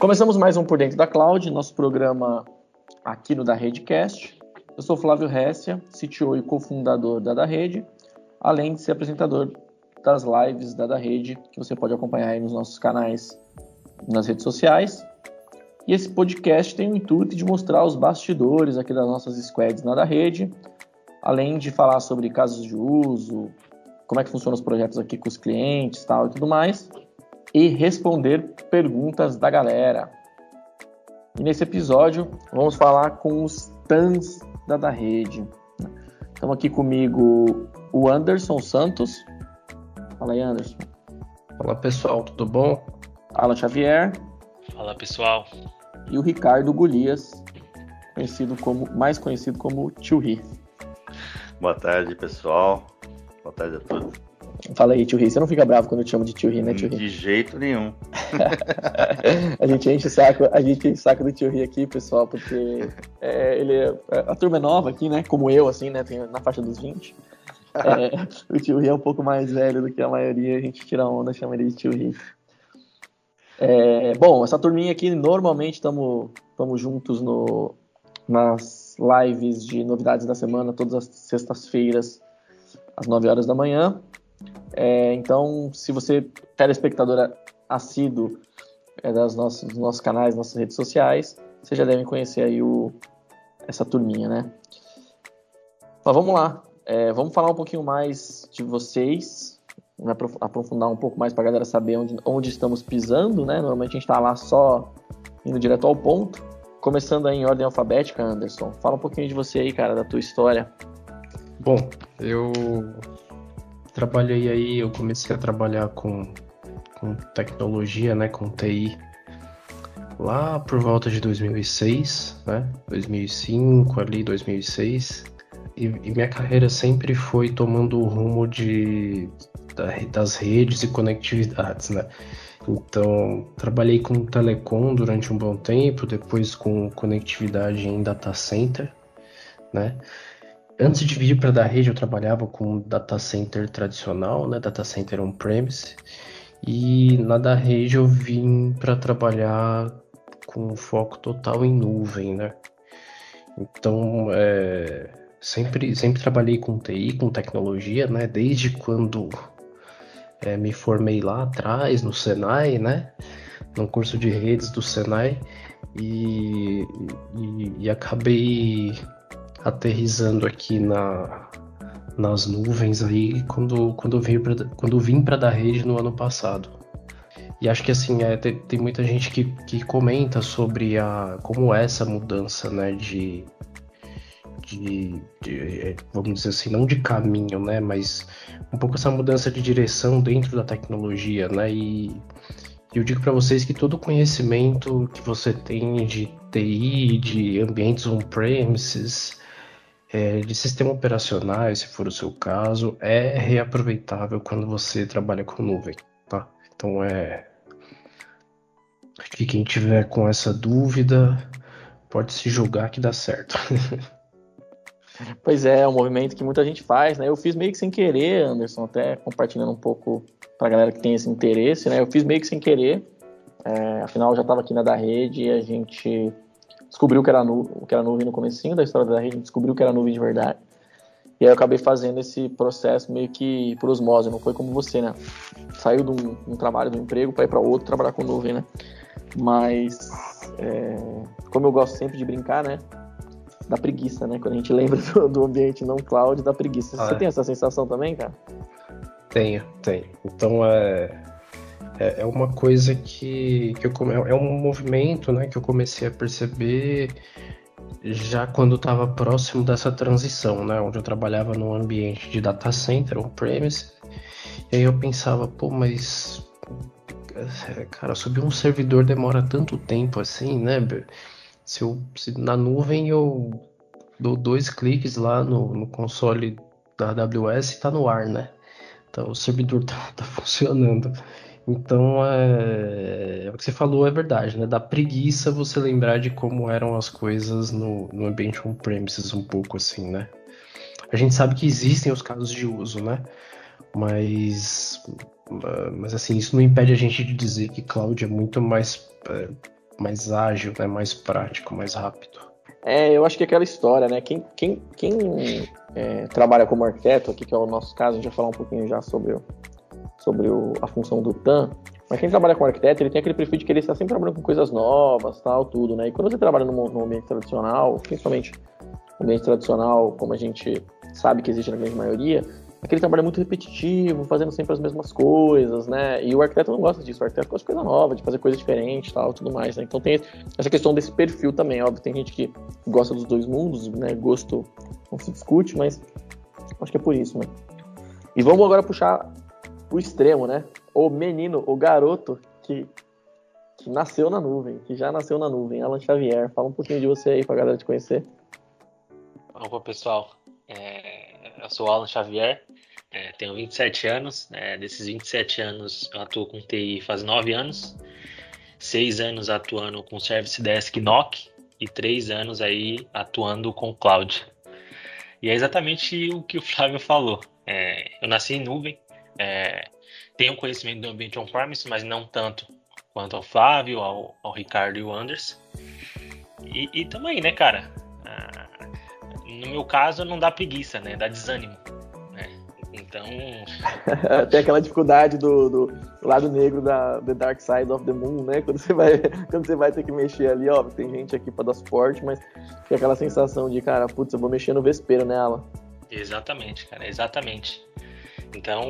Começamos mais um Por Dentro da Cloud, nosso programa aqui no da Redecast. Eu sou Flávio Hessia, CTO e cofundador da da Rede, além de ser apresentador das lives da da Rede, que você pode acompanhar aí nos nossos canais nas redes sociais. E esse podcast tem o intuito de mostrar os bastidores aqui das nossas squads na da Rede, além de falar sobre casos de uso, como é que funcionam os projetos aqui com os clientes tal e tudo mais, e responder perguntas da galera. E nesse episódio vamos falar com os TANs da da rede. Estamos aqui comigo o Anderson Santos. Fala aí, Anderson. Fala pessoal, tudo bom? Alan Xavier. Fala pessoal. E o Ricardo Golias, conhecido como, mais conhecido como Tio Ri. Boa tarde, pessoal. Boa tarde a todos. Fala aí, Tio Ri. Você não fica bravo quando eu te chamo de Tio Ri, né, Tio Ri? De jeito nenhum. a gente enche o saco, a gente enche saco do Tio Ri aqui, pessoal, porque é, ele é, a turma é nova aqui, né? Como eu, assim, né? Tem na faixa dos 20. É, o Tio Ri é um pouco mais velho do que a maioria, a gente tira onda, chama ele de Tio Ri. É, bom, essa turminha aqui, normalmente estamos juntos no, nas lives de novidades da semana, todas as sextas-feiras, às 9 horas da manhã. É, então, se você, telespectador assíduo é, das nossos, dos nossos canais, nossas redes sociais, vocês já devem conhecer aí o, essa turminha, né? Mas vamos lá, é, vamos falar um pouquinho mais de vocês, né, aprofundar um pouco mais para a galera saber onde, onde estamos pisando, né? Normalmente a gente está lá só indo direto ao ponto. Começando aí em ordem alfabética, Anderson. Fala um pouquinho de você aí, cara, da tua história. Bom, eu trabalhei aí, eu comecei a trabalhar com, com tecnologia, né, com TI, lá por volta de 2006, né, 2005, ali 2006, e, e minha carreira sempre foi tomando o rumo de, da, das redes e conectividades, né, então, trabalhei com telecom durante um bom tempo, depois com conectividade em data center, né? Antes de vir para da rede, eu trabalhava com data center tradicional, né, data center on-premise, e na da rede eu vim para trabalhar com foco total em nuvem, né? Então, é, sempre, sempre trabalhei com TI, com tecnologia, né? Desde quando é, me formei lá atrás, no Senai, né? No curso de redes do Senai, e, e, e acabei aterrizando aqui na, nas nuvens aí quando, quando, vim pra, quando vim para da rede no ano passado. E acho que assim, é, tem, tem muita gente que, que comenta sobre a, como é essa mudança né, de, de, de, é, vamos dizer assim, não de caminho, né, mas um pouco essa mudança de direção dentro da tecnologia, né, e eu digo para vocês que todo conhecimento que você tem de TI, de ambientes on-premises, é, de sistema operacional, se for o seu caso, é reaproveitável quando você trabalha com nuvem, tá? Então é acho que quem tiver com essa dúvida pode se julgar que dá certo. pois é, é um movimento que muita gente faz, né? Eu fiz meio que sem querer, Anderson, até compartilhando um pouco para a galera que tem esse interesse, né? Eu fiz meio que sem querer, é, afinal eu já estava aqui na da rede e a gente descobriu que era, nu que era nuvem no comecinho da história da rede, descobriu que era nuvem de verdade. E aí eu acabei fazendo esse processo meio que por osmose, não foi como você, né? Saiu de um, um trabalho, de um emprego para ir para outro trabalhar com nuvem, né? Mas, é, como eu gosto sempre de brincar, né? Da preguiça, né? Quando a gente lembra do, do ambiente não cloud, da preguiça. Ah, você é. tem essa sensação também, cara? Tenho, tenho. Então, é, é, é uma coisa que, que eu, é um movimento né, que eu comecei a perceber já quando estava próximo dessa transição, né, onde eu trabalhava num ambiente de data center, on-premise, e aí eu pensava, pô, mas cara, subir um servidor demora tanto tempo assim, né? Se, eu, se na nuvem eu dou dois cliques lá no, no console da AWS e tá no ar, né? Então o servidor tá, tá funcionando. Então, é... o que você falou é verdade, né? Dá preguiça você lembrar de como eram as coisas no, no ambiente on-premises, um pouco assim, né? A gente sabe que existem os casos de uso, né? Mas, mas assim, isso não impede a gente de dizer que cloud é muito mais, é, mais ágil, né? mais prático, mais rápido. É, eu acho que é aquela história, né? Quem, quem, quem é, trabalha como arquiteto, aqui que é o nosso caso, a gente vai falar um pouquinho já sobre, sobre o, a função do TAM, mas quem trabalha com arquiteto, ele tem aquele perfil de querer estar sempre trabalhando com coisas novas, tal, tudo, né? E quando você trabalha num, num ambiente tradicional, principalmente no ambiente tradicional, como a gente sabe que existe na grande maioria, aquele trabalho é muito repetitivo, fazendo sempre as mesmas coisas, né? E o arquiteto não gosta disso, o arquiteto gosta de coisa nova, de fazer coisa diferente tal, tudo mais, né? Então tem essa questão desse perfil também, óbvio, tem gente que gosta dos dois mundos, né? Gosto não se discute, mas acho que é por isso, né? E vamos agora puxar o extremo, né? O menino, o garoto que, que nasceu na nuvem, que já nasceu na nuvem, Alan Xavier. Fala um pouquinho de você aí pra galera te conhecer. Opa, pessoal. É, eu sou o Alan Xavier, é, tenho 27 anos. É, desses 27 anos, eu atuo com TI faz 9 anos. 6 anos atuando com Service Desk NOC e 3 anos aí atuando com Cloud. E é exatamente o que o Flávio falou. É, eu nasci em nuvem, é, tenho conhecimento do ambiente on-premise, mas não tanto quanto ao Flávio, ao, ao Ricardo e o Anders. E, e também, né, cara? Ah, no meu caso, não dá preguiça, né? Dá desânimo. Né? Então. Tem aquela dificuldade do, do, lado negro da The Dark Side of the Moon, né? Quando você vai, quando você vai ter que mexer ali, ó, tem gente aqui para dar suporte, mas tem aquela sensação de, cara, putz, eu vou mexer no vespeiro nela. Exatamente, cara, exatamente. Então,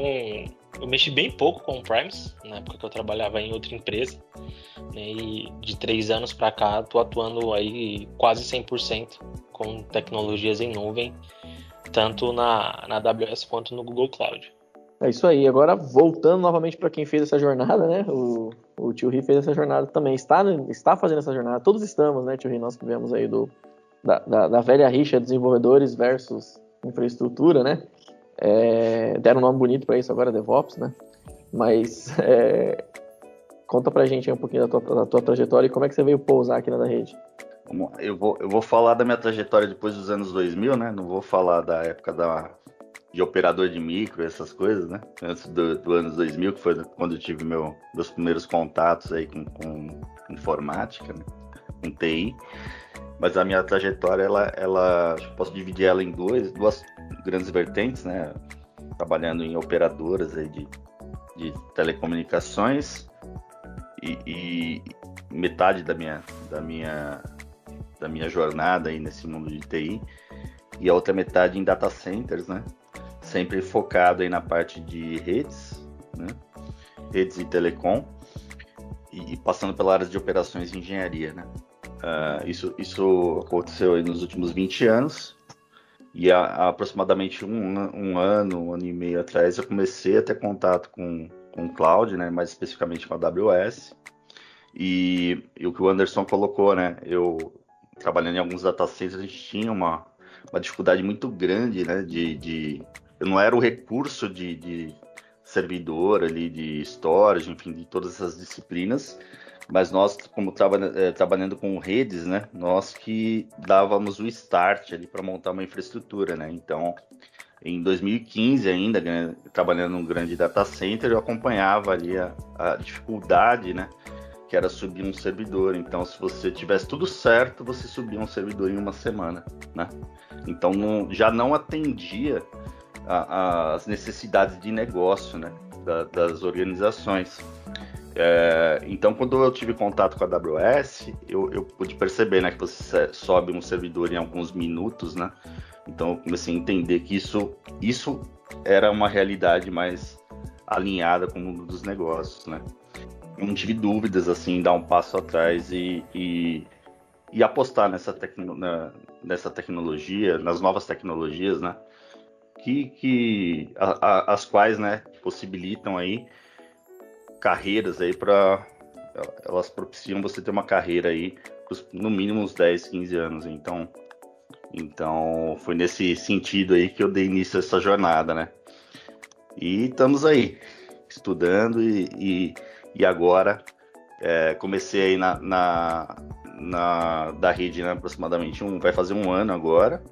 eu mexi bem pouco com o Primes, na época que eu trabalhava em outra empresa. Né, e de três anos para cá, estou atuando aí quase 100% com tecnologias em nuvem, tanto na, na AWS quanto no Google Cloud. É isso aí. Agora, voltando novamente para quem fez essa jornada, né? O, o Tio Ri fez essa jornada também. Está, está fazendo essa jornada. Todos estamos, né, Tio Ri? Nós que viemos aí do, da, da, da velha rixa desenvolvedores versus infraestrutura, né? É, deram um nome bonito para isso agora, DevOps, né? Mas é, conta pra gente um pouquinho da tua, da tua, trajetória e como é que você veio pousar aqui na rede. Eu vou, eu vou falar da minha trajetória depois dos anos 2000, né? Não vou falar da época da, de operador de micro, essas coisas, né? Antes do, do anos 2000, que foi quando eu tive meu, meus primeiros contatos aí com, com informática, né? com TI. Mas a minha trajetória, ela, ela posso dividir ela em duas, duas grandes vertentes, né? Trabalhando em operadoras aí de, de telecomunicações e, e, metade da minha, da minha da minha jornada aí nesse mundo de TI e a outra metade em data centers, né? Sempre focado aí na parte de redes, né? Redes e telecom e, e passando pela área de operações e engenharia, né? Uh, isso, isso aconteceu nos últimos 20 anos. E há, há aproximadamente um, um, ano, um ano e meio atrás, eu comecei a ter contato com, com o cloud, né, mais especificamente com a AWS. E, e, o que o Anderson colocou, né, eu trabalhando em alguns data centers, a gente tinha uma, uma dificuldade muito grande, né, de, de eu não era o recurso de, de servidor ali, de storage, enfim, de todas essas disciplinas, mas nós, como traba, é, trabalhando com redes, né, nós que dávamos o start ali para montar uma infraestrutura, né? Então, em 2015 ainda, né, trabalhando num grande data center, eu acompanhava ali a, a dificuldade, né, que era subir um servidor. Então, se você tivesse tudo certo, você subia um servidor em uma semana, né? Então, não, já não atendia as necessidades de negócio, né, da, das organizações. É, então, quando eu tive contato com a AWS, eu, eu pude perceber né, que você sobe um servidor em alguns minutos, né? Então, eu comecei a entender que isso, isso era uma realidade mais alinhada com o mundo dos negócios, né? Eu não tive dúvidas, assim, dar um passo atrás e, e, e apostar nessa, tecno, na, nessa tecnologia, nas novas tecnologias, né? Que, que a, a, as quais, né, possibilitam aí carreiras aí para elas propiciam você ter uma carreira aí no mínimo uns 10, 15 anos. Então, então foi nesse sentido aí que eu dei início a essa jornada, né? E estamos aí estudando e, e, e agora é, comecei aí na, na, na, da rede né, aproximadamente um, vai fazer um ano agora.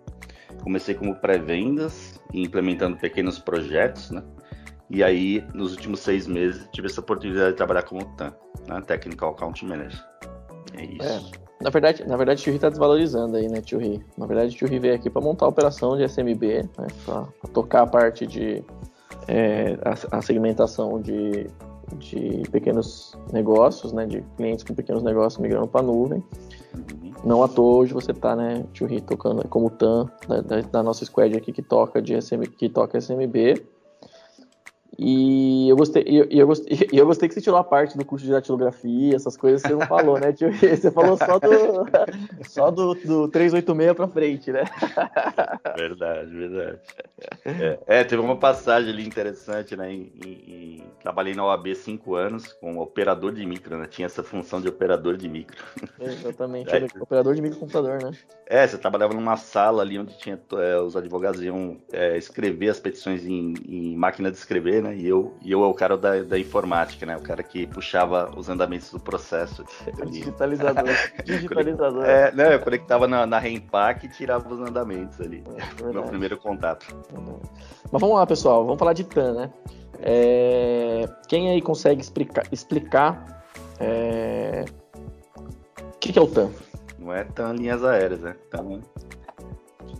Comecei como pré-vendas e implementando pequenos projetos, né? E aí, nos últimos seis meses, tive essa oportunidade de trabalhar como TAM, né? Technical Account Manager. É isso. É. Na verdade, na verdade, o Tio Ri tá desvalorizando aí, né, Tio Ri? Na verdade, o Tio Ri veio aqui para montar a operação de SMB, né, para tocar a parte de é, a, a, segmentação de, de pequenos negócios, né, de clientes com pequenos negócios migrando para a nuvem. Uhum. Não à toa hoje você tá, né, Tio Ri, tocando como TAM da, da, da, nossa squad aqui que toca de SM, que toca SMB e eu gostei, eu, eu, gostei, eu gostei que você tirou a parte do curso de datilografia, essas coisas você não falou, né, tio? Você falou só do, só do, do 386 pra frente, né? Verdade, verdade. É, é, teve uma passagem ali interessante, né? Em, em, trabalhei na OAB cinco anos como operador de micro, né? Tinha essa função de operador de micro. Exatamente, é, operador de microcomputador, né? É, você trabalhava numa sala ali onde tinha é, os advogados iam é, escrever as petições em, em máquina de escrever, né? Né? E eu, e eu é o cara da, da informática, né? O cara que puxava os andamentos do processo. Digitalizador. Digitalizador. é, não, eu conectava na, na Rempack e tirava os andamentos ali. É, Meu primeiro contato. Mas vamos lá, pessoal. Vamos falar de TAN, né? É... Quem aí consegue explicar, explicar é... o que, que é o TAN? Não é TAN linhas aéreas, né? TAN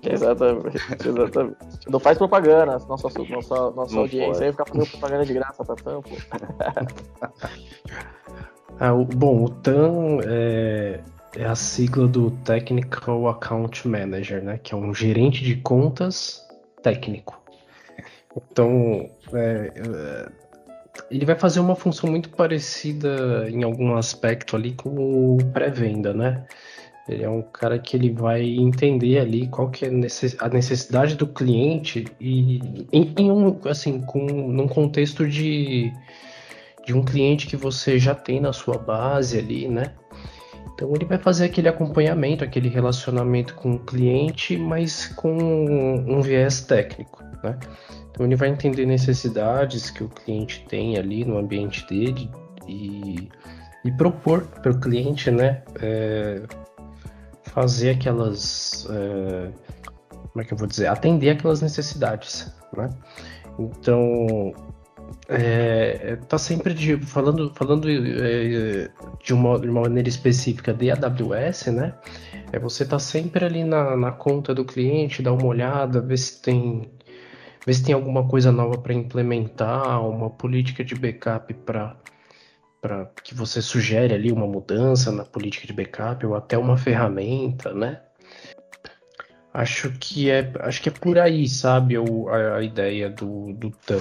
Exatamente, exatamente. Não faz propaganda, nossa, nossa, nossa audiência aí ficar fazendo propaganda de graça pra tampo. ah, o, bom, o TAM é, é a sigla do Technical Account Manager, né? Que é um gerente de contas técnico. Então, é, é, ele vai fazer uma função muito parecida em algum aspecto ali com o pré-venda, né? Ele é um cara que ele vai entender ali qual que é a necessidade do cliente e em, em um assim com num contexto de de um cliente que você já tem na sua base ali, né? Então ele vai fazer aquele acompanhamento, aquele relacionamento com o cliente, mas com um viés técnico, né? Então ele vai entender necessidades que o cliente tem ali no ambiente dele e, e propor para o cliente, né? É, fazer aquelas. É, como é que eu vou dizer? Atender aquelas necessidades, né? Então, é, tá sempre de, falando, falando é, de, uma, de uma maneira específica de AWS, né? É você tá sempre ali na, na conta do cliente, dar uma olhada, ver se tem ver se tem alguma coisa nova para implementar, uma política de backup para para que você sugere ali uma mudança na política de backup ou até uma ferramenta, né? Acho que é, acho que é por aí, sabe, a, a ideia do, do TAM.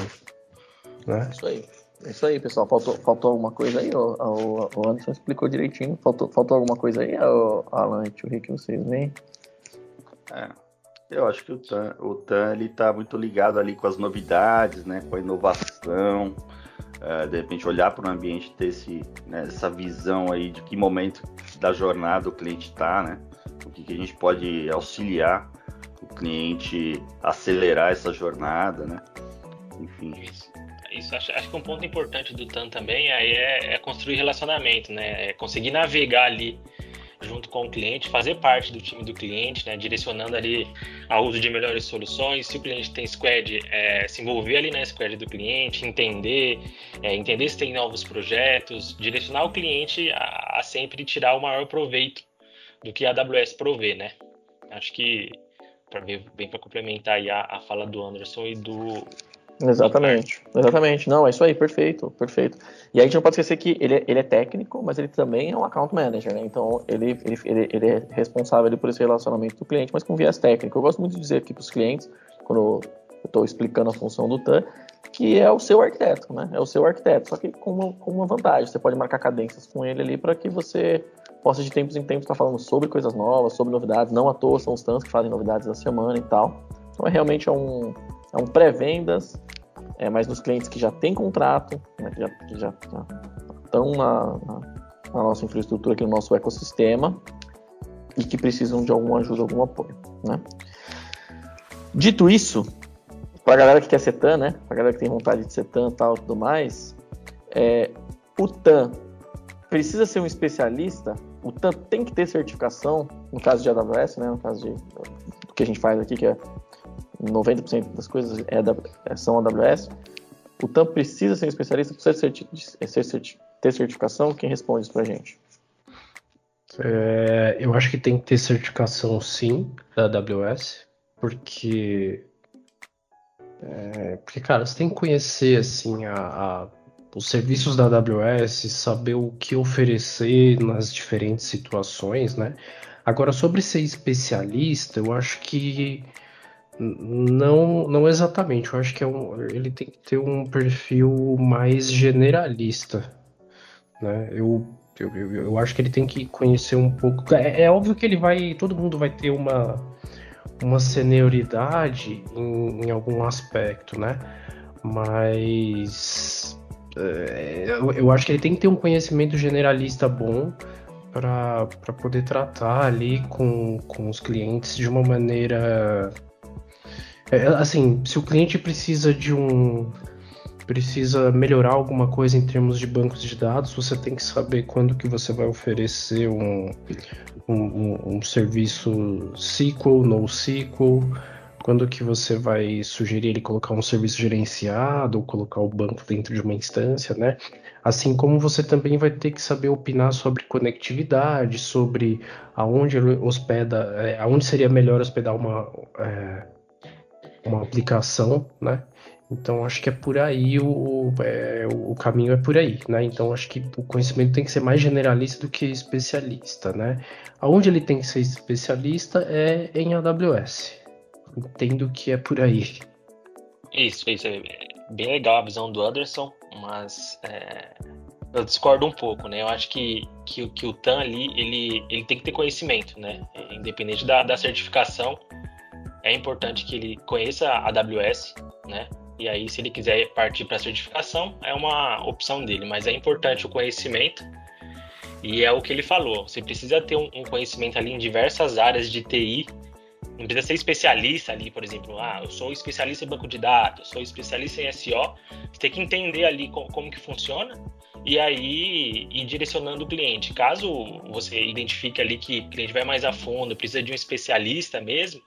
Né? Isso aí. Isso aí, pessoal. Faltou, faltou alguma coisa aí? O, o, o Anderson explicou direitinho. Faltou, faltou alguma coisa aí, o Alan e o Rick, vocês veem? É, eu acho que o TAM, o TAM ele tá muito ligado ali com as novidades, né, com a inovação, uh, de repente olhar para o ambiente, ter esse, né, essa visão aí de que momento da jornada o cliente está, né? O que, que, a gente pode auxiliar o cliente acelerar essa jornada, né? Enfim. Isso, isso acho, acho, que um ponto importante do TAN também aí é, é construir relacionamento, né? É conseguir navegar ali junto com o cliente, fazer parte do time do cliente, né, direcionando ali ao uso de melhores soluções. Se o cliente tem squad, é, se envolver ali na squad do cliente, entender, é, entender se tem novos projetos, direcionar o cliente a, a sempre tirar o maior proveito do que a AWS provê, né? Acho que para bem para complementar a, a fala do Anderson e do Exatamente, exatamente. Não, é isso aí, perfeito, perfeito. E a gente não pode esquecer que ele, é, ele é técnico, mas ele também é um account manager, né? Então ele, ele, ele, ele é responsável por esse relacionamento do cliente, mas com viés técnico. Eu gosto muito de dizer aqui para os clientes, quando eu estou explicando a função do TAN, que é o seu arquiteto, né? É o seu arquiteto, só que com uma, com uma vantagem. Você pode marcar cadências com ele ali para que você possa de tempos em tempos estar tá falando sobre coisas novas, sobre novidades. Não à toa são os TANs que fazem novidades da semana e tal. Então é realmente é um, é um pré-vendas, é, mas nos clientes que já têm contrato, né, que, já, já, já estão na, na, na, nossa infraestrutura, aqui no nosso ecossistema, e que precisam de alguma ajuda, algum apoio. Né? Dito isso, para a galera que quer ser TAN, né, para a galera que tem vontade de ser TAN e tal tudo mais, é, o TAN precisa ser um especialista, o TAN tem que ter certificação, no caso de AWS, né, no caso de, do que a gente faz aqui, que é 90% das coisas é, é são AWS. O TAM precisa ser um especialista, precisa ser, ter certificação. Quem responde isso para a gente? É, eu acho que tem que ter certificação sim da AWS, porque. É, porque, cara, você tem que conhecer assim a, a, os serviços da AWS, saber o que oferecer nas diferentes situações, né? Agora, sobre ser especialista, eu acho que não, não exatamente. Eu acho que é um, ele tem que ter um perfil mais generalista, né? Eu, eu, eu acho que ele tem que conhecer um pouco. É, é óbvio que ele vai, todo mundo vai ter uma uma senioridade em, em algum aspecto, né? Mas é, eu, eu acho que ele tem que ter um conhecimento generalista bom para poder tratar ali com, com os clientes de uma maneira. É, assim, se o cliente precisa de um. precisa melhorar alguma coisa em termos de bancos de dados, você tem que saber quando que você vai oferecer um, um, um, um serviço SQL, NoSQL, quando que você vai sugerir ele colocar um serviço gerenciado ou colocar o banco dentro de uma instância, né? Assim como você também vai ter que saber opinar sobre conectividade, sobre aonde hospeda, é, aonde seria melhor hospedar uma, é, uma aplicação, né? Então acho que é por aí o, é, o caminho é por aí, né? Então acho que o conhecimento tem que ser mais generalista do que especialista, né? Aonde ele tem que ser especialista é em AWS. Entendo que é por aí. Isso, isso é bem legal a visão do Anderson, mas é, eu discordo um pouco, né? Eu acho que, que, que o TAN ali ele, ele tem que ter conhecimento, né? Independente da, da certificação, é importante que ele conheça a AWS, né? E aí, se ele quiser partir para certificação, é uma opção dele, mas é importante o conhecimento. E é o que ele falou: você precisa ter um, conhecimento ali em diversas áreas de TI. Não precisa ser especialista ali, por exemplo, ah, eu sou especialista em banco de dados, sou especialista em SEO. Você tem que entender ali como, como que funciona e aí ir direcionando o cliente. Caso você identifique ali que o cliente vai mais a fundo, precisa de um especialista mesmo,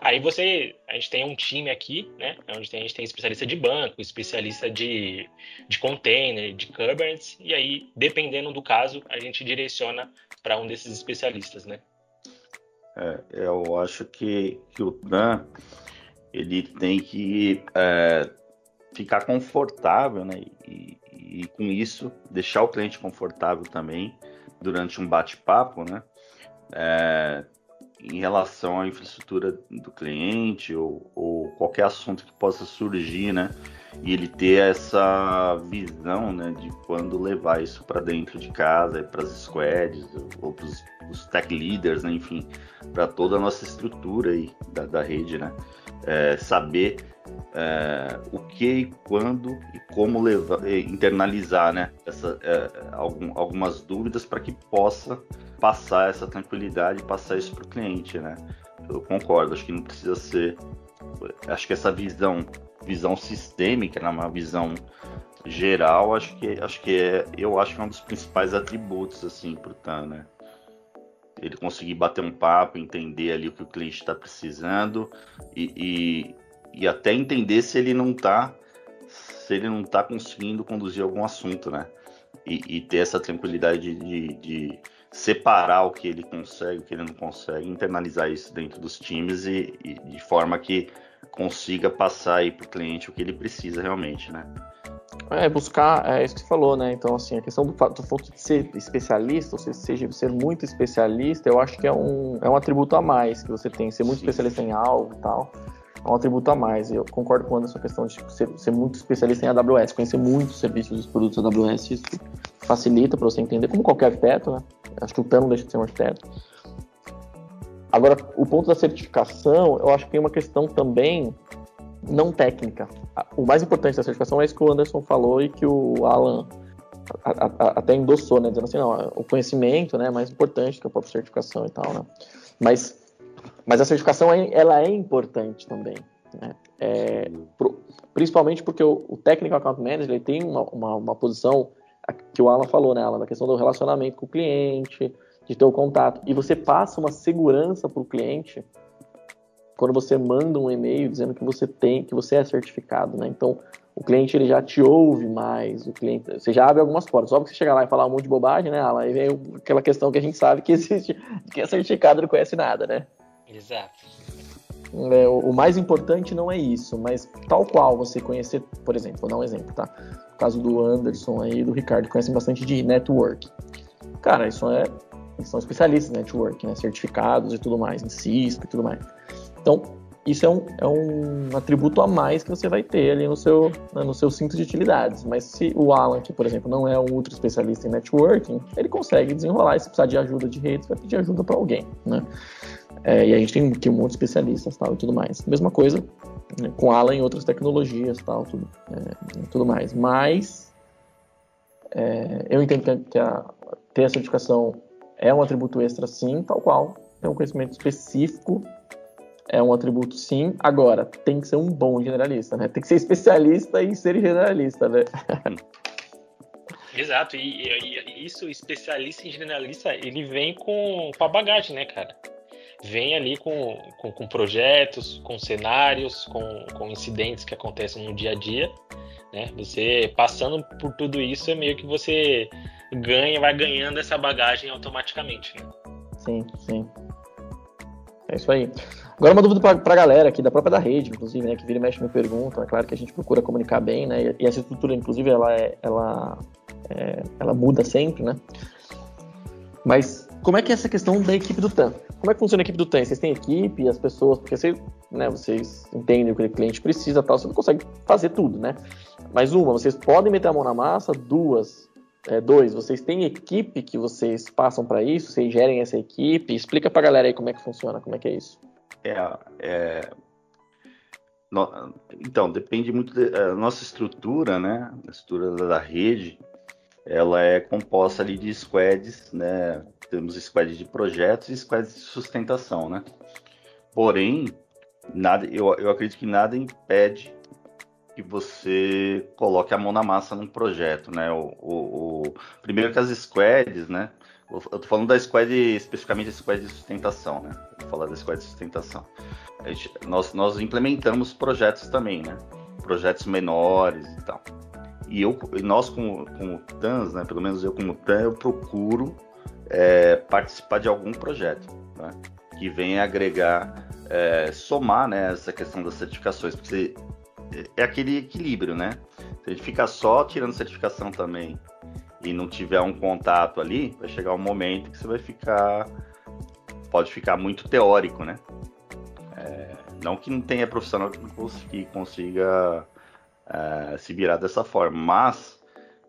Aí você, a gente tem um time aqui, né, onde tem, a gente tem especialista de banco, especialista de, de container, de Kubernetes, e aí, dependendo do caso, a gente direciona para um desses especialistas, né? É, eu acho que, que o Dan, ele tem que é, ficar confortável, né, e, e com isso deixar o cliente confortável também durante um bate-papo, né, é, em relação à infraestrutura do cliente ou, ou, qualquer assunto que possa surgir, né? E ele ter essa visão, né, de quando levar isso para dentro de casa, para as squads ou para os tech leaders, né, enfim, para toda a nossa estrutura aí da, da rede, né? É, saber é, o que quando e como levar, internalizar, né, essa, é, algum, algumas dúvidas para que possa passar essa tranquilidade, passar isso para o cliente, né? Eu concordo, acho que não precisa ser. Acho que essa visão, visão sistêmica, né, uma visão geral, acho que, acho que é, eu acho que é um dos principais atributos assim para o TAN, né? Ele conseguir bater um papo, entender ali o que o cliente está precisando e, e, até entender se ele não está se ele não está conseguindo conduzir algum assunto, né? E, e ter essa tranquilidade de, de separar o que ele consegue, o que ele não consegue, internalizar isso dentro dos times e, e de forma que consiga passar aí para o cliente o que ele precisa realmente, né? É, buscar, é isso que você falou, né? Então, assim, a questão do, do fato de ser especialista, ou seja, ser muito especialista, eu acho que é um, é um atributo a mais que você tem, ser muito Sim. especialista em algo e tal, é um atributo a mais. Eu concordo com a Anderson, a questão de tipo, ser, ser, muito especialista em AWS, conhecer muitos serviços dos produtos AWS, isso facilita para você entender, como qualquer arquiteto, né? Acho que o TAN não deixa de ser um arquiteto. Agora, o ponto da certificação, eu acho que tem uma questão também não técnica. O mais importante da certificação é isso que o Anderson falou e que o Alan a, a, até endossou, né? Dizendo assim, não, o conhecimento né, é mais importante que a própria certificação e tal, né? Mas, mas a certificação, ela é importante também, né? É, pro, principalmente porque o, o Technical Account Manager ele tem uma, uma, uma posição que o Alan falou, né, Alan, da questão do relacionamento com o cliente, de ter o contato. E você passa uma segurança para o cliente quando você manda um e-mail dizendo que você tem, que você é certificado, né? Então, o cliente ele já te ouve mais, o cliente, você já abre algumas portas. Só que você chegar lá e falar um monte de bobagem, né, Alan? Aí vem aquela questão que a gente sabe que existe, que é certificado não conhece nada, né? Exato. É, o, o, mais importante não é isso, mas tal qual você conhecer, por exemplo, vou dar um exemplo, tá? O caso do Anderson aí, do Ricardo, conhecem bastante de network. Cara, isso é, eles são especialistas em network, né? Certificados e tudo mais, em Cisco e tudo mais. Então, isso é um, é um atributo a mais que você vai ter ali no seu, né, no seu cinto de utilidades. Mas se o Alan, que por exemplo não é um ultra especialista em networking, ele consegue desenrolar. E se precisar de ajuda de redes, vai pedir ajuda para alguém, né? É, e a gente tem aqui um monte de especialistas tal, e tudo mais. Mesma coisa né, com Alan em outras tecnologias tal, tudo, é, tudo mais. Mas é, eu entendo que a, ter a certificação é um atributo extra sim, tal qual. Ter um conhecimento específico é um atributo sim. Agora, tem que ser um bom generalista, né? Tem que ser especialista em ser generalista, né? Exato, e, e, e, isso, especialista em generalista, ele vem com, com a bagagem, né, cara? Vem ali com, com, com projetos, com cenários, com, com incidentes que acontecem no dia a dia, né? Você passando por tudo isso, é meio que você ganha, vai ganhando essa bagagem automaticamente, né? Sim, sim. É isso aí. Agora uma dúvida para a galera aqui, da própria da rede, inclusive, né, que vira e mexe me pergunta, é claro que a gente procura comunicar bem, né, e essa estrutura, inclusive, ela, é, ela, é, ela muda sempre, né, mas como é que é essa questão da equipe do TAM? Como é que funciona a equipe do TAM? Vocês têm equipe, as pessoas, porque você, né, vocês entendem o que o cliente precisa tal, você não consegue fazer tudo, né, mas uma, vocês podem meter a mão na massa, duas, é, dois, vocês têm equipe que vocês passam para isso, vocês gerem essa equipe, explica para a galera aí como é que funciona, como é que é isso. É, é... No... Então, depende muito da é, nossa estrutura, né? A estrutura da rede, ela é composta ali de squads, né? Temos squads de projetos e squads de sustentação, né? Porém, nada, eu, eu acredito que nada impede que você coloque a mão na massa num projeto, né? O, o, o, primeiro que as squads, né? Eu tô falando da squad, especificamente da squad de sustentação, né? Vou falar da squad de sustentação. Gente, nós, nós implementamos projetos também, né? Projetos menores e tal. E eu, nós como, como TANs, né? Pelo menos eu como TAN, eu procuro é, participar de algum projeto, né? Que venha agregar, é, somar, né? Essa questão das certificações, porque é aquele equilíbrio, né? Se a gente ficar só tirando certificação também e não tiver um contato ali, vai chegar um momento que você vai ficar. Pode ficar muito teórico, né? É, não que não tenha profissional que consiga é, se virar dessa forma, mas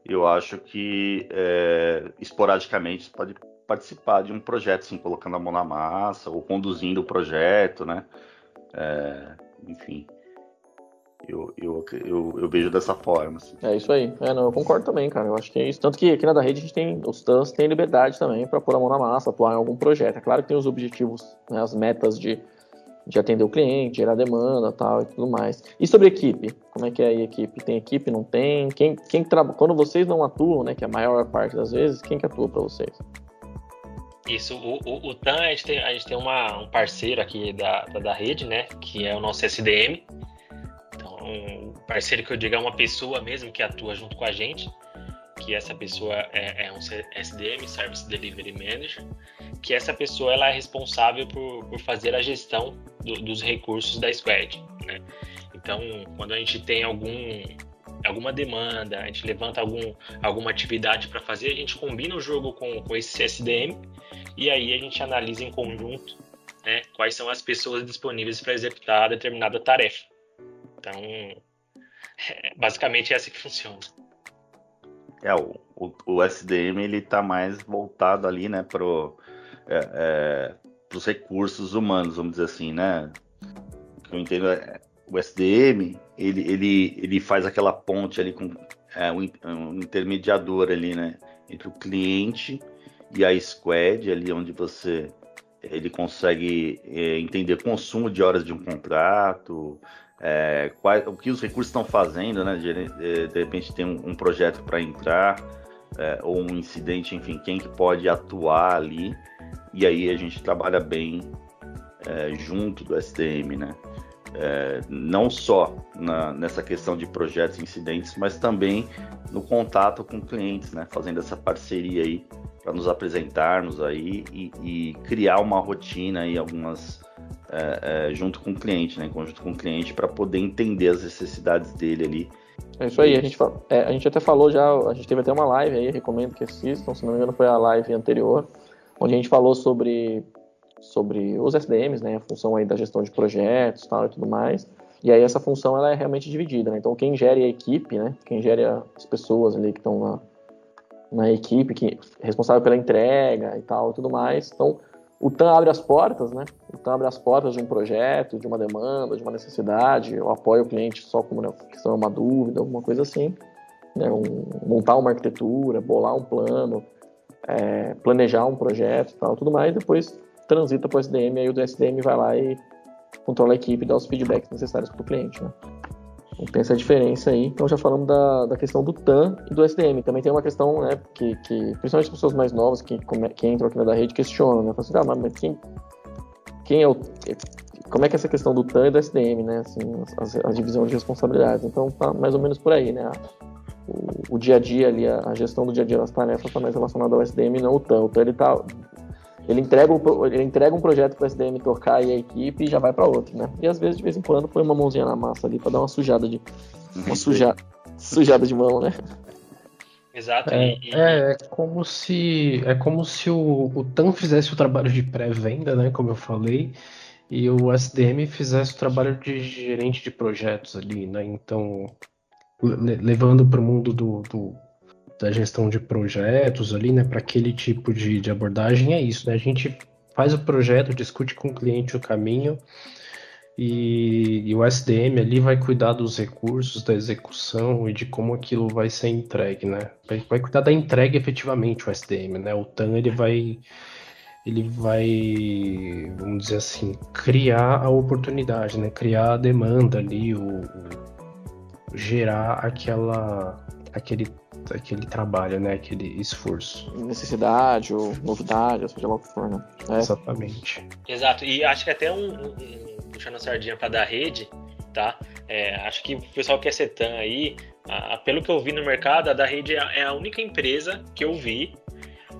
eu acho que é, esporadicamente pode participar de um projeto, assim, colocando a mão na massa ou conduzindo o projeto, né? É, enfim, eu, eu, eu, eu, vejo dessa forma. Assim. É isso aí. É, não, eu concordo também, cara. Eu acho que é isso. Tanto que aqui na da rede a gente tem, os TANs têm liberdade também para pôr a mão na massa, atuar em algum projeto. É claro que tem os objetivos, né, as metas de, de atender o cliente, gerar demanda tal e tudo mais. E sobre equipe? Como é que é aí a equipe? Tem equipe, não tem? Quem, quem trabalha? Quando vocês não atuam, né, que é a maior parte das vezes, quem que atua para vocês? Isso, o, o, o TAN, a gente tem, a gente tem uma, um parceiro aqui da, da, da rede, né, que é o nosso SDM, um parceiro que eu diga é uma pessoa mesmo que atua junto com a gente, que essa pessoa é, é um SDM, Service Delivery Manager, que essa pessoa ela é responsável por, por fazer a gestão do, dos recursos da Squad. Né? Então, quando a gente tem algum alguma demanda, a gente levanta algum, alguma atividade para fazer, a gente combina o jogo com, com esse SDM e aí a gente analisa em conjunto né, quais são as pessoas disponíveis para executar determinada tarefa. Então, é, basicamente é assim que funciona. É, o, o, o SDM ele está mais voltado ali, né, para é, é, os recursos humanos, vamos dizer assim, né? Eu entendo, é, o SDM ele, ele, ele faz aquela ponte ali com é, um, um intermediador ali, né, entre o cliente e a squad, ali onde você ele consegue é, entender consumo de horas de um contrato, é, o que os recursos estão fazendo, né? De, de, repente tem um, um projeto para entrar, é, ou um incidente, enfim, quem que pode atuar ali, e aí a gente trabalha bem é, junto do SDM, né? é, não só na, nessa questão de projetos e incidentes, mas também no contato com clientes, né? Fazendo essa parceria aí para nos apresentarmos aí e, e, criar uma rotina e algumas é, é, junto com o cliente, né? Conjunto com o cliente para poder entender as necessidades dele ali. É isso aí, a gente, é, a gente até falou já, a gente teve até uma live aí, recomendo que assistam, se não me engano foi a live anterior, onde a gente falou sobre sobre os SDMs, né, a função aí da gestão de projetos tal, e tudo mais. E aí essa função ela é realmente dividida, né? Então quem gere a equipe, né, quem gere as pessoas ali que estão na, na equipe, que é responsável pela entrega e tal, e tudo mais. Então o TAM abre as portas, né? O TAM abre as portas de um projeto, de uma demanda, de uma necessidade, eu apoio o cliente só como né, questão uma dúvida, alguma coisa assim. Né? Um, montar uma arquitetura, bolar um plano, é, planejar um projeto e tal, tudo mais, depois transita para o SDM, aí o SDM vai lá e controla a equipe dá os feedbacks necessários para o cliente. Né? Então tem essa diferença aí. Então já falamos da, da questão do TAM e do SDM. Também tem uma questão, né, que, que principalmente as pessoas mais novas que, que entram aqui na da rede questionam, né? Falam assim, ah, mas quem, quem é o. Como é que é essa questão do TAM e do SDM, né? Assim, a, a divisão de responsabilidades. Então tá mais ou menos por aí, né? O, o dia a dia ali, a, a, gestão do dia a dia das tarefas está mais relacionada ao SDM e não o TAM. O TAM ele tá ele entrega, um, ele entrega um projeto para o SDM tocar e a equipe e já vai para outro, né? E às vezes, de vez em quando, põe uma mãozinha na massa ali para dar uma sujada de. Uma uhum. suja, sujada de mão, né? Exato. É, e, é, é, como se é como se o, o TAM fizesse o trabalho de pré-venda, né? Como eu falei, e o SDM fizesse o trabalho de gerente de projetos ali, né? Então, levando para o mundo do, do, da gestão de projetos ali, né, para aquele tipo de, de abordagem é isso, né? A gente faz o projeto, discute com o cliente o caminho e, e, o SDM ali vai cuidar dos recursos, da execução e de como aquilo vai ser entregue, né? Vai, vai cuidar da entrega efetivamente o SDM, né? O TAN ele vai ele vai, vamos dizer assim, criar a oportunidade, né? Criar a demanda ali, o, o gerar aquela aquele aquele trabalho, né? Aquele esforço. Necessidade ou novidade, ou seja lá o que for, né? É. Exatamente. Exato. E acho que até um, um, um puxando a sardinha para dar rede, tá? É, acho que o pessoal que é setan aí, a, pelo que eu vi no mercado, a da rede é, é a única empresa que eu vi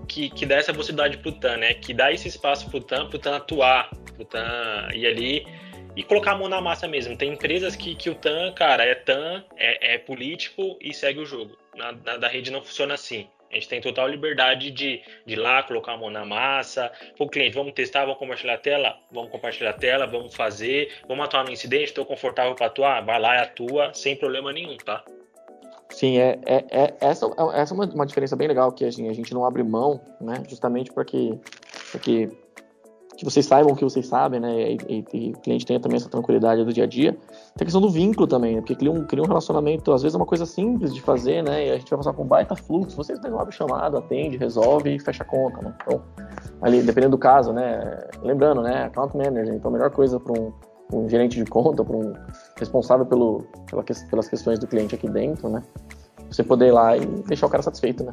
que, que dá essa possibilidade pro TAN, né? Que dá esse espaço pro TAN, pro TAN atuar, pro TAN ir ali e colocar a mão na massa mesmo. Tem empresas que, que o TAN, cara, é TAN, é, é político e segue o jogo. Na, na, da rede não funciona assim. A gente tem total liberdade de, de ir lá, colocar a mão na massa. Pô, cliente, vamos testar, vamos compartilhar a tela? Vamos compartilhar a tela, vamos fazer. Vamos atuar no incidente, estou confortável para atuar? Vai lá e atua, sem problema nenhum, tá? Sim, é, é, é essa, essa é uma, uma diferença bem legal, que a gente, a gente não abre mão, né? Justamente porque, porque que vocês saibam o que vocês sabem, né? E, e, e, o cliente tenha também essa tranquilidade do dia a dia. Tem a questão do vínculo também, né? Porque cria um, cria um relacionamento, às vezes é uma coisa simples de fazer, né? E a gente vai passar com um baita fluxo. Vocês pegam o chamado, atende, resolve e fecha a conta, né? Então, ali, dependendo do caso, né? Lembrando, né? Account manager, então a melhor coisa para um, um, gerente de conta, para um responsável pelo, pela, pelas questões do cliente aqui dentro, né? Você poder ir lá e deixar o cara satisfeito, né?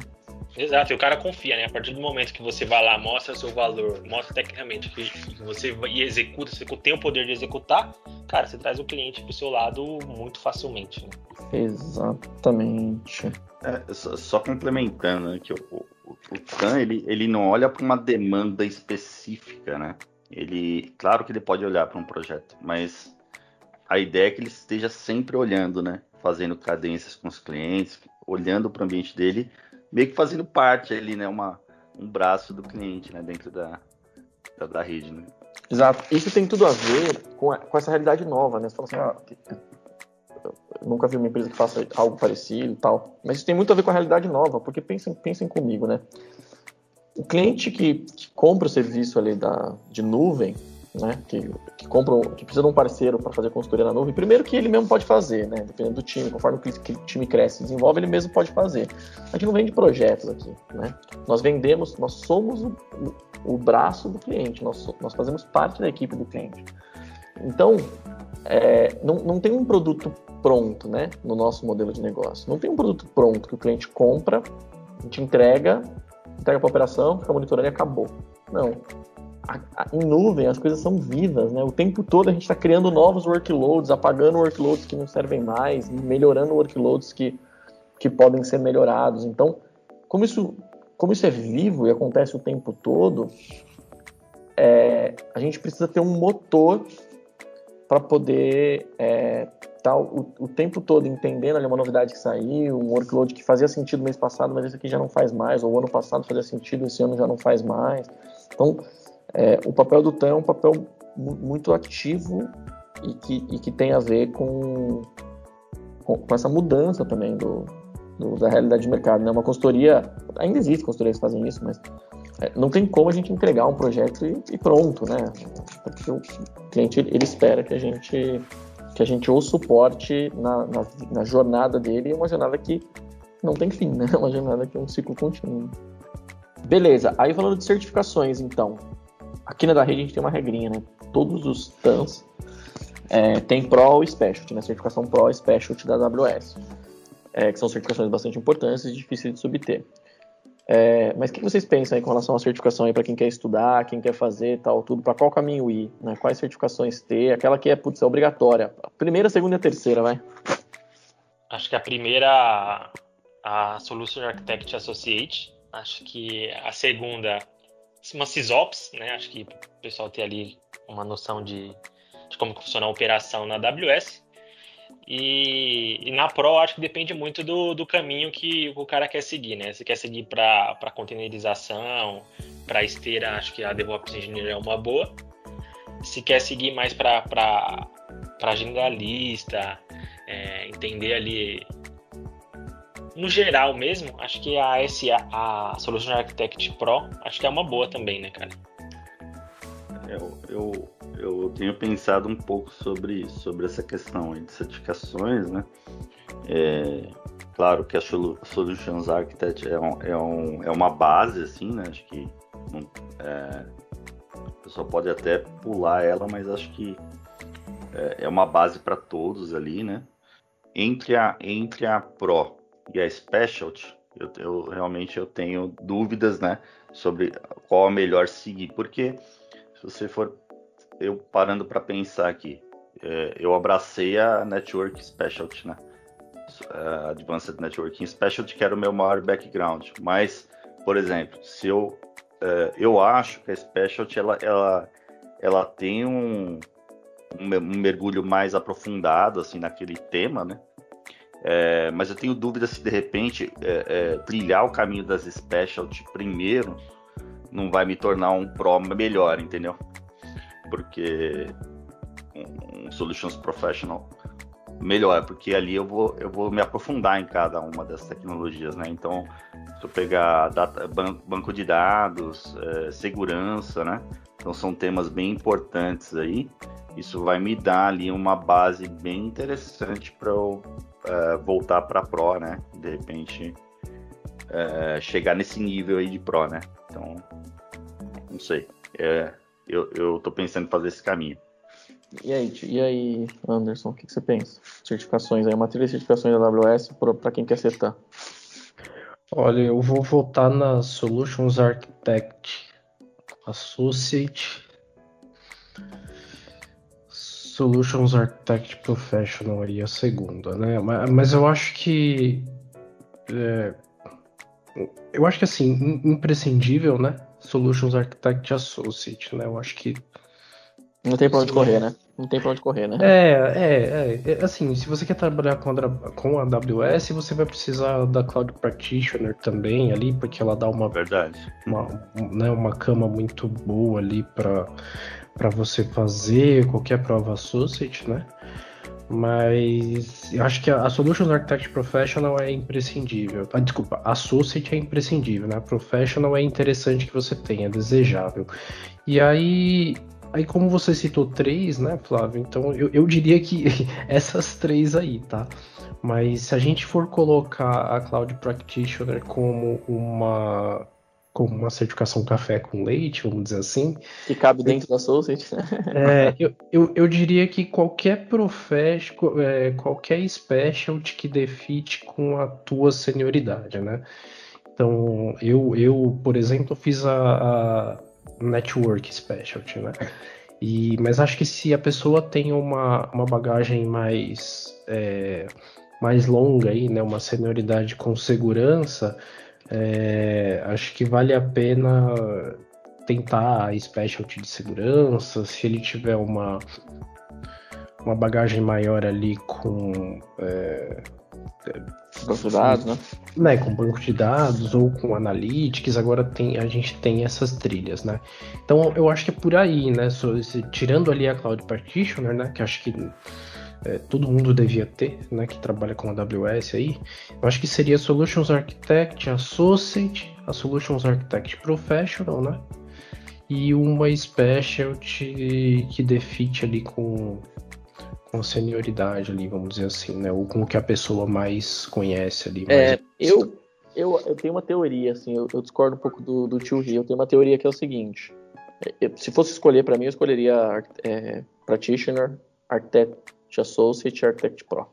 Exato, e o cara confia, né? A partir do momento que você vai lá, mostra seu valor, mostra tecnicamente que você e executa, você tem o poder de executar, cara, você traz o cliente pro seu lado muito facilmente. Né? Exatamente. É, só, só, complementando né, que o, o, o TAN, ele, ele não olha para uma demanda específica, né? Ele, claro que ele pode olhar para um projeto, mas a ideia é que ele esteja sempre olhando, né? Fazendo cadências com os clientes, olhando para o ambiente dele meio que fazendo parte ali, né? Uma, um braço do cliente, né? Dentro da, da, da rede, né? Exato. Isso tem tudo a ver com, a, com essa realidade nova, né? Você fala assim, ah, eu nunca vi uma empresa que faça algo parecido e tal. Mas isso tem muito a ver com a realidade nova, porque pensem, pensem comigo, né? O cliente que, que compra o serviço ali da, de nuvem, né, que, que compram, que precisa de um parceiro para fazer consultoria na nuvem, primeiro que ele mesmo pode fazer, né, dependendo do time, conforme o time cresce e desenvolve, ele mesmo pode fazer. A gente não vende projetos aqui, né? Nós vendemos, nós somos o, o, o braço do cliente, nós, nós fazemos parte da equipe do cliente. Então, é, não, não tem um produto pronto, né, no nosso modelo de negócio. Não tem um produto pronto que o cliente compra, a gente entrega, entrega para a operação, fica monitorando e acabou. Não a, a, em nuvem as coisas são vivas, né? O tempo todo a gente está criando novos workloads, apagando workloads que não servem mais, melhorando workloads que, que podem ser melhorados. Então, como isso, como isso é vivo e acontece o tempo todo, é, a gente precisa ter um motor para poder é, tá o, o, tempo todo entendendo ali uma novidade que saiu, um workload que fazia sentido mês passado, mas esse aqui já não faz mais, ou ano passado fazia sentido, esse ano já não faz mais. Então, é, o papel do TAM é um papel muito ativo e que, e que tem a ver com, com, com essa mudança também do, do, da realidade de mercado. Né? Uma consultoria, ainda existe consultorias que fazem isso, mas é, não tem como a gente entregar um projeto e, e, pronto, né? Porque o cliente ele espera que a gente que a gente ou suporte na, na, na jornada dele uma jornada que não tem fim, né? Uma jornada que é um ciclo contínuo. Beleza, aí falando de certificações, então. Aqui na da rede a gente tem uma regrinha, né? Todos os TANs é, tem Pro e Specialty, né? Certificação Pro e Specialty da AWS. É, que são certificações bastante importantes e difíceis de subter. É, mas o que vocês pensam aí com relação à certificação aí para quem quer estudar, quem quer fazer tal, tudo, para qual caminho ir, né? Quais certificações ter? Aquela que é, putz, é obrigatória. primeira, segunda e a terceira, vai. Acho que a primeira, a Solution Architect Associate. Acho que a segunda, uma SysOps, né? Acho que o pessoal ter ali uma noção de, de como funciona a operação na AWS. E, e, na Pro, acho que depende muito do, do caminho que o cara quer seguir, né? Se quer seguir para containerização, para esteira, acho que a DevOps Engineer é uma boa. Se quer seguir mais para generalista, é, entender ali no geral mesmo, acho que a SA, a Solution Architect Pro, acho que é uma boa também, né, cara? Eu, eu, eu tenho pensado um pouco sobre, sobre essa questão de certificações, né? É, claro que a Solutions Architect é, um, é, um, é uma base, assim, né? Acho que é, a pessoa pode até pular ela, mas acho que é, é uma base para todos ali, né? Entre a, entre a Pro e a Specialty, eu, eu, realmente eu tenho dúvidas, né? Sobre qual é melhor seguir, porque se você for eu parando para pensar aqui, é, eu abracei a Network Specialty, né? Uh, Advanced Networking Specialty, que era o meu maior background. Mas, por exemplo, se eu, uh, eu acho que a Specialty ela, ela, ela tem um, um, mergulho mais aprofundado assim naquele tema, né? É, mas eu tenho dúvida se de repente é, é, trilhar o caminho das Specialty primeiro não vai me tornar um pro melhor, entendeu? porque um, um Solutions Professional melhor, porque ali eu vou, eu vou me aprofundar em cada uma dessas tecnologias, né? Então, se eu pegar data, banco de dados, é, segurança, né? Então, são temas bem importantes aí. Isso vai me dar ali uma base bem interessante para eu é, voltar para Pro, né? De repente, é, chegar nesse nível aí de Pro, né? Então, não sei. É, eu, eu tô pensando em fazer esse caminho. E aí, e aí Anderson, o que, que você pensa? Certificações aí, uma trilha de certificações da AWS para quem quer setar. Olha, eu vou votar na Solutions Architect Associate Solutions Architect Professional aí a segunda, né? Mas, mas eu acho que é, eu acho que assim imprescindível, né? Solutions Architect Associate, né? Eu acho que. Não tem pra onde correr, né? Não tem pra onde correr, né? É, é, é, é. Assim, se você quer trabalhar com a, com a AWS, você vai precisar da Cloud Practitioner também ali, porque ela dá uma. Verdade. Uma, né, uma cama muito boa ali para você fazer qualquer prova Associate, né? Mas eu acho que a, Solutions Architect Professional é imprescindível. Ah, desculpa, a Associate é imprescindível, né? A Professional é interessante que você tenha, é desejável. E aí, aí como você citou três, né, Flávio? Então eu, eu diria que essas três aí, tá? Mas se a gente for colocar a Cloud Practitioner como uma como uma certificação café com leite, vamos dizer assim. Que cabe dentro da Associate. é, eu, eu, eu, diria que qualquer professional, é, qualquer specialty que defite com a tua senioridade, né? Então, eu, eu por exemplo, fiz a, a network specialty, né? E, mas acho que se a pessoa tem uma, uma bagagem mais, é, mais longa aí, né, uma senioridade com segurança, é, acho que vale a pena tentar a specialty de segurança, se ele tiver uma, uma bagagem maior ali com é, banco de dados, né? né? Com banco de dados ou com analytics, agora tem, a gente tem essas trilhas, né? Então eu acho que é por aí, né? So, tirando ali a Cloud Partitioner, né? Que acho que é, todo mundo devia ter, né? Que trabalha com AWS aí. Eu acho que seria Solutions Architect Associate, a Solutions Architect Professional, né? E uma Specialty que defite ali com com senioridade ali, vamos dizer assim, né? Ou com o que a pessoa mais conhece ali. É, eu, eu, eu tenho uma teoria, assim, eu, eu discordo um pouco do, do tio Rio. Eu tenho uma teoria que é o seguinte: eu, se fosse escolher para mim, eu escolheria é, Practitioner, Architect Associate Architect Pro.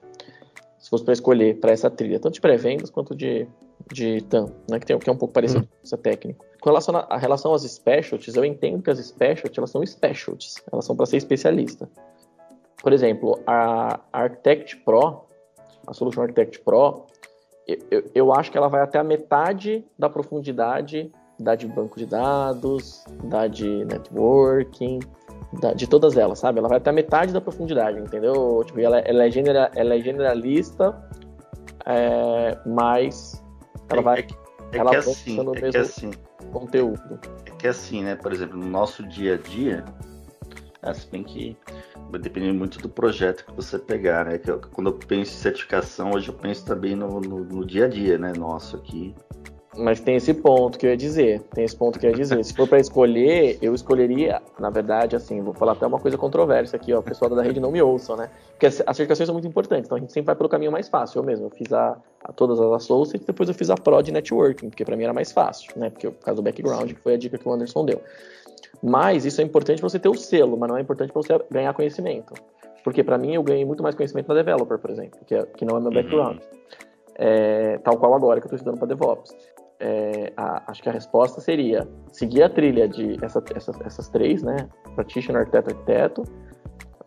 Se fosse para escolher para essa trilha, tanto de pré-vendas quanto de, de TAM, né, que, tem, que é um pouco parecido hum. com essa técnica. Com relação a, a relação às specialties, eu entendo que as specialties elas são specialties, elas são para ser especialista. Por exemplo, a Architect Pro, a Solution Architect Pro, eu, eu acho que ela vai até a metade da profundidade da de banco de dados, da de networking, da, de todas elas, sabe? Ela vai até a metade da profundidade, entendeu? Tipo, ela, ela, é, genera, ela é generalista, é, mas ela é, vai. É que, é ela que assim, é mesmo que assim, conteúdo. É que assim, né? Por exemplo, no nosso dia a dia, se bem que vai depender muito do projeto que você pegar, né? Que eu, quando eu penso em certificação, hoje eu penso também no, no, no, dia a dia, né? Nosso aqui. Mas tem esse ponto que eu ia dizer. Tem esse ponto que eu ia dizer. Se for para escolher, eu escolheria, na verdade, assim, vou falar até uma coisa controversa aqui, ó. O pessoal da rede não me ouçam, né? Porque as, as certificações são muito importantes, então a gente sempre vai pelo caminho mais fácil. Eu mesmo, eu fiz a, a todas as associates, depois eu fiz a Pro de Networking, porque para mim era mais fácil, né? Porque por causa do background, que foi a dica que o Anderson deu. Mas isso é importante para você ter o selo, mas não é importante para você ganhar conhecimento. Porque para mim eu ganhei muito mais conhecimento na developer, por exemplo, que, é, que não é meu background. Uhum. É, tal qual agora que eu estou estudando para DevOps. É, a, acho que a resposta seria seguir a trilha de essa, essas, essas três, né? Practitioner, arquiteto, arquiteto,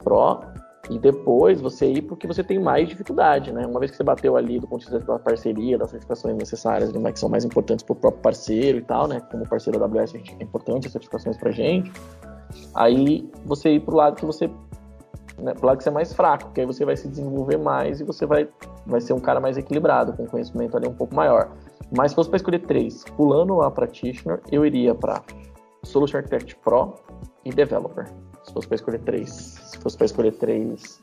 Pro, e depois você ir porque você tem mais dificuldade, né? Uma vez que você bateu ali do ponto de vista da parceria, das certificações necessárias, né, que são mais importantes para o próprio parceiro e tal, né? Como parceiro da AWS é importante as certificações para gente. Aí você ir para o lado que você, né, pro lado que você é mais fraco, que aí você vai se desenvolver mais e você vai, vai ser um cara mais equilibrado, com conhecimento ali um pouco maior. Mas se fosse para escolher três, pulando a Practitioner, eu iria para Solution Architect Pro e Developer. Se fosse para escolher três. Se fosse para escolher três,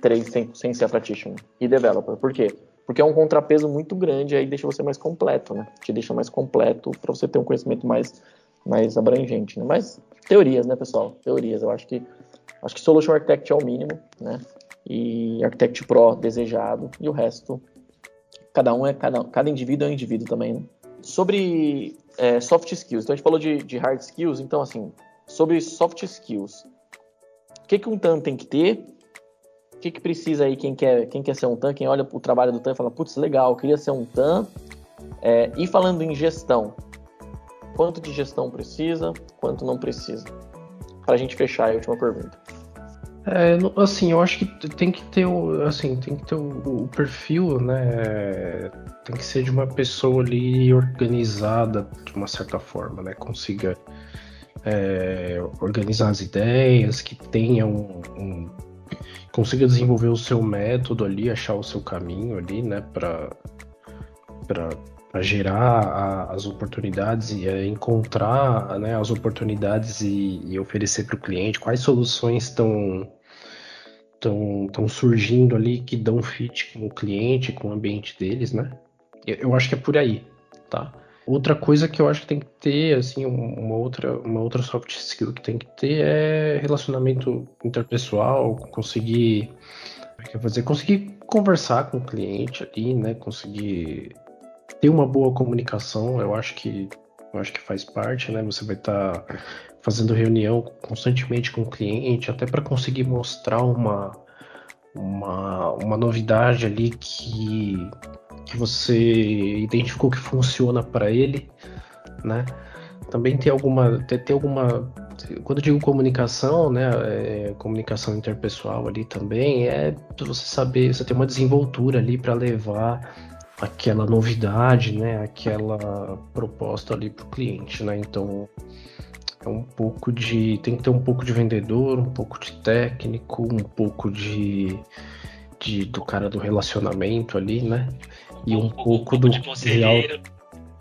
três sem, sem ser a practitioner. E developer. Por quê? Porque é um contrapeso muito grande, aí deixa você mais completo, né? Te deixa mais completo para você ter um conhecimento mais, mais abrangente, né? Mas teorias, né, pessoal? Teorias. Eu acho que acho que Solution Architect é o mínimo, né? E Architect Pro desejado e o resto cada um é cada cada indivíduo é um indivíduo também, né? Sobre é, soft skills. Então a gente falou de, de hard skills, então assim, sobre soft skills. O que, que um TAM tem que ter? O que, que precisa aí quem quer, quem quer ser um TAM, quem olha o trabalho do TAM e fala, putz, legal, queria ser um TAM. É, e falando em gestão, quanto de gestão precisa, quanto não precisa? Para a gente fechar a última pergunta. É, assim, eu acho que tem que ter o, assim, tem que ter o, o, perfil, né? Tem que ser de uma pessoa ali organizada de uma certa forma, né? Consiga é, organizar as ideias, que tenha um, um, consiga desenvolver o seu método ali, achar o seu caminho ali, né, para para gerar a, as oportunidades e é, encontrar né, as oportunidades e, e oferecer para o cliente quais soluções estão estão surgindo ali que dão fit com o cliente, com o ambiente deles, né? Eu, eu acho que é por aí, tá? Outra coisa que eu acho que tem que ter, assim, uma outra, uma outra soft skill que tem que ter é relacionamento interpessoal, conseguir, é quer fazer, conseguir conversar com o cliente ali, né? Conseguir ter uma boa comunicação, eu acho que eu acho que faz parte, né? Você vai estar tá fazendo reunião constantemente com o cliente, até para conseguir mostrar uma, uma, uma novidade ali que que você identificou que funciona para ele, né? também tem alguma, tem, tem alguma, quando eu digo comunicação, né, é, comunicação interpessoal ali também é você saber, você ter uma desenvoltura ali para levar aquela novidade, né, aquela proposta ali para o cliente, né? Então é um pouco de, tem que ter um pouco de vendedor, um pouco de técnico, um pouco de, de do cara do relacionamento ali, né? E um, um pouco, do de conselheiro.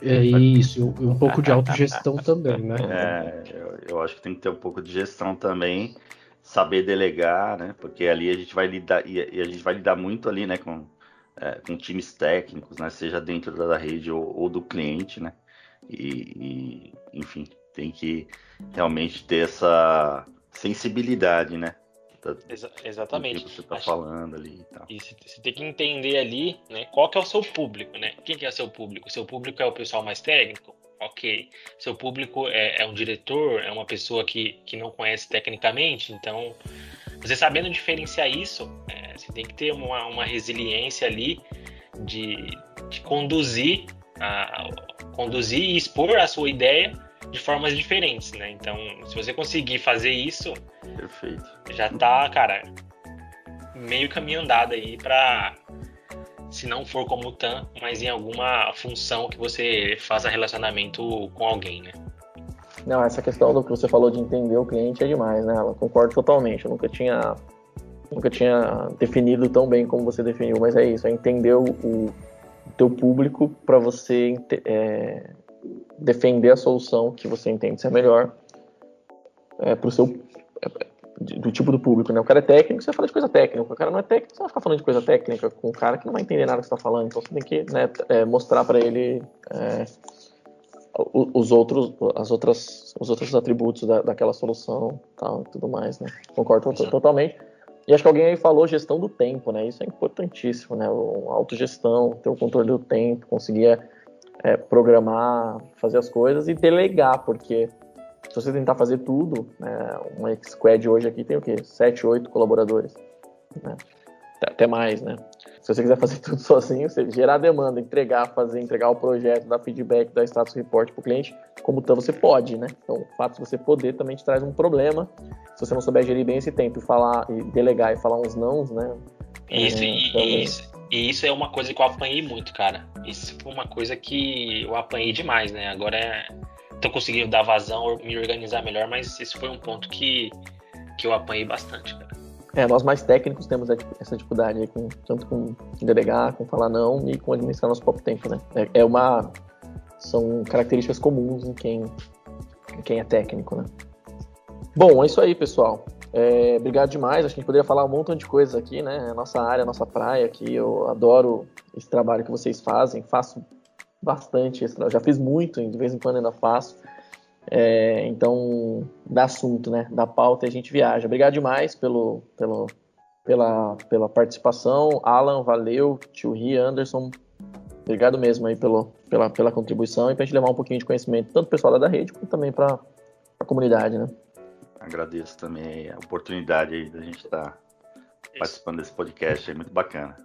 É isso, e um pouco de autogestão também, né? É, eu, eu, acho que tem que ter um pouco de gestão também, saber delegar, né? Porque ali a gente vai lidar, e a gente vai lidar muito ali, né, com, é, com times técnicos, né? Seja dentro da rede ou, ou do cliente, né? E, e, enfim, tem que realmente ter essa sensibilidade, né? Exa exatamente. Que você está falando ali e tal. E você tem que entender ali, né, qual que é o seu público, né? Quem que é o seu público? Seu público é o pessoal mais técnico? Ok. Seu público é, é um diretor, é uma pessoa que, que não conhece tecnicamente, então você sabendo diferenciar isso, é, você tem que ter uma, uma resiliência ali de, de conduzir, a, conduzir e expor a sua ideia de formas diferentes, né? Então, se você conseguir fazer isso, Perfeito. já tá, cara, meio caminho andado aí para se não for como o TAM, mas em alguma função que você faça relacionamento com alguém, né? Não, essa questão do que você falou de entender o cliente é demais, né? Eu concordo totalmente. Eu nunca tinha nunca tinha definido tão bem como você definiu, mas é isso, é entender o, o teu público para você é, defender a solução que você entende ser melhor é, pro seu é, do tipo do público, né? O cara é técnico, você fala de coisa técnica. O cara não é técnico, você vai ficar falando de coisa técnica com um cara que não vai entender nada que você está falando. Então você tem que né, é, mostrar para ele é, os outros, as outras, os outros atributos da, daquela solução, tal, e tudo mais, né? Concordo totalmente. E acho que alguém aí falou gestão do tempo, né? Isso é importantíssimo, né? O, autogestão, ter o controle do tempo, conseguir é, programar, fazer as coisas e delegar, porque se você tentar fazer tudo, né, uma squad hoje aqui tem o quê? 7, 8 colaboradores. Né? Até mais, né? Se você quiser fazer tudo sozinho, você gerar demanda, entregar, fazer, entregar o projeto, dar feedback, dar status report para o cliente, como então você pode, né? Então, o fato de você poder também te traz um problema. Se você não souber gerir bem esse tempo e falar, e delegar e falar uns nãos, né? Isso, é, e, isso, e isso é uma coisa que eu apanhei muito, cara. Isso foi uma coisa que eu apanhei demais, né? Agora é, tô conseguindo dar vazão, me organizar melhor, mas esse foi um ponto que, que eu apanhei bastante, cara. É, nós mais técnicos temos essa dificuldade aí, com, tanto com delegar, com falar não e com administrar nosso próprio tempo, né? É, é uma. São características comuns em quem, em quem é técnico, né? Bom, é isso aí, pessoal. É, obrigado demais. Acho que a gente poderia falar um montão de coisas aqui, né? A nossa área, nossa praia aqui. Eu adoro esse trabalho que vocês fazem. Faço bastante. Já fiz muito, de vez em quando ainda faço. É, então, dá assunto, né? Da pauta e a gente viaja. Obrigado demais pelo, pelo, pela, pela participação. Alan, valeu. Tio Ri, Anderson, obrigado mesmo aí pelo, pela, pela contribuição e para a gente levar um pouquinho de conhecimento, tanto pessoal da rede, como também para a comunidade, né? Agradeço também a oportunidade aí da gente estar tá participando desse podcast, é muito bacana.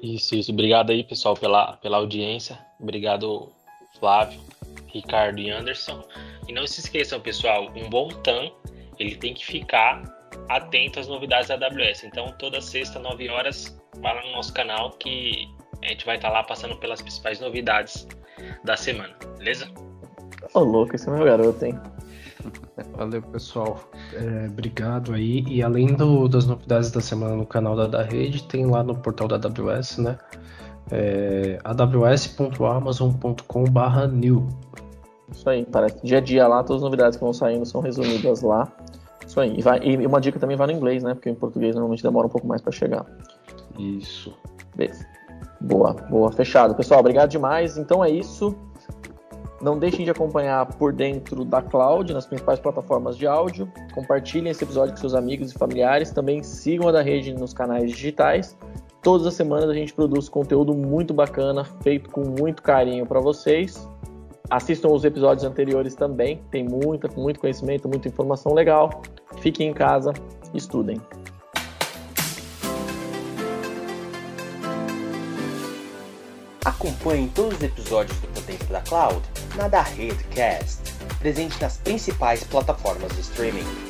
Isso, isso. Obrigado aí, pessoal, pela, pela audiência. Obrigado, Flávio, Ricardo e Anderson. E não se esqueçam, pessoal, um bom TAM, ele tem que ficar atento às novidades da AWS. Então, toda sexta, 9 horas, para no nosso canal que a gente vai estar lá passando pelas principais novidades da semana, beleza? Ô, louco, esse é meu garoto, hein? Valeu, pessoal. É, obrigado aí. E além do, das novidades da semana no canal da, da rede, tem lá no portal da AWS, né? É, aws.amazon.com/new. Isso aí, parece dia a dia lá, todas as novidades que vão saindo são resumidas lá. Isso aí. E, vai, e uma dica também vai no inglês, né? Porque em português normalmente demora um pouco mais para chegar. Isso. Beleza. Boa, boa, fechado. Pessoal, obrigado demais. Então é isso. Não deixem de acompanhar por dentro da cloud, nas principais plataformas de áudio. Compartilhem esse episódio com seus amigos e familiares. Também sigam a da rede nos canais digitais. Todas as semanas a gente produz conteúdo muito bacana, feito com muito carinho para vocês. Assistam os episódios anteriores também, tem muita, muito conhecimento, muita informação legal. Fiquem em casa, estudem. Acompanhem todos os episódios do Dentro da Cloud na da Redcast. presente nas principais plataformas de streaming.